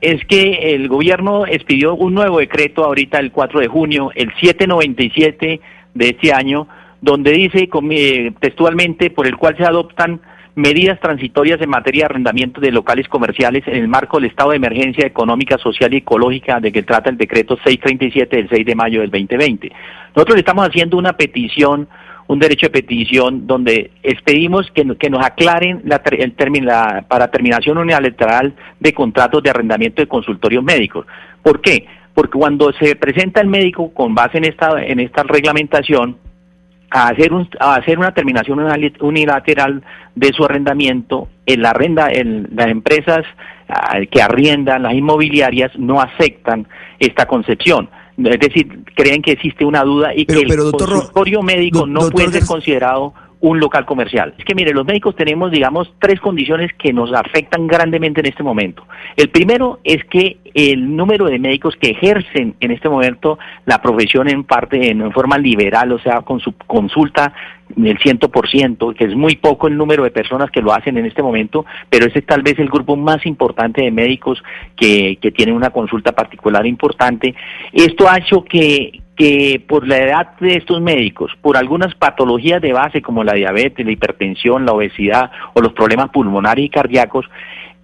Es que el gobierno expidió un nuevo decreto ahorita el 4 de junio, el 797 de este año, donde dice eh, textualmente por el cual se adoptan medidas transitorias en materia de arrendamiento de locales comerciales en el marco del estado de emergencia económica, social y ecológica de que trata el decreto 637 del 6 de mayo del 2020. Nosotros estamos haciendo una petición un derecho de petición donde pedimos que, nos aclaren la, el término para terminación unilateral de contratos de arrendamiento de consultorios médicos. ¿Por qué? Porque cuando se presenta el médico con base en esta, en esta reglamentación, a hacer, un, a hacer una terminación unilateral de su arrendamiento, el arrenda, las empresas ah, que arriendan, las inmobiliarias, no aceptan esta concepción. Es decir, creen que existe una duda y que el consultorio médico no puede ser considerado un local comercial. Es que mire, los médicos tenemos, digamos, tres condiciones que nos afectan grandemente en este momento. El primero es que el número de médicos que ejercen en este momento la profesión en parte, en forma liberal, o sea, con su consulta del ciento por ciento, que es muy poco el número de personas que lo hacen en este momento, pero ese es tal vez el grupo más importante de médicos que, que tienen una consulta particular importante. Esto ha hecho que, que por la edad de estos médicos, por algunas patologías de base como la diabetes, la hipertensión, la obesidad o los problemas pulmonares y cardíacos,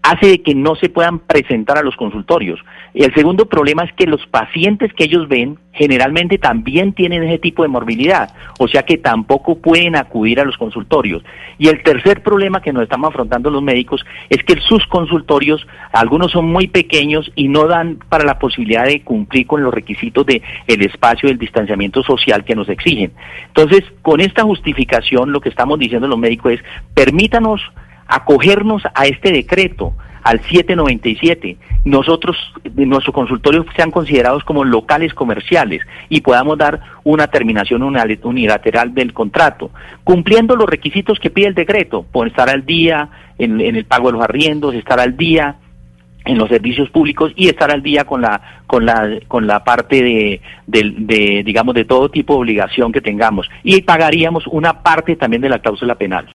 hace que no se puedan presentar a los consultorios. Y el segundo problema es que los pacientes que ellos ven generalmente también tienen ese tipo de morbilidad, o sea que tampoco pueden acudir a los consultorios. Y el tercer problema que nos estamos afrontando los médicos es que sus consultorios, algunos son muy pequeños y no dan para la posibilidad de cumplir con los requisitos de el espacio del distanciamiento social que nos exigen. Entonces, con esta justificación lo que estamos diciendo los médicos es permítanos acogernos a este decreto, al 797. Nosotros, nuestros consultorios sean considerados como locales comerciales y podamos dar una terminación unilateral del contrato, cumpliendo los requisitos que pide el decreto, por estar al día en, el pago de los arriendos, estar al día en los servicios públicos y estar al día con la con la con la parte de, de digamos de todo tipo de obligación que tengamos y pagaríamos una parte también de la cláusula penal.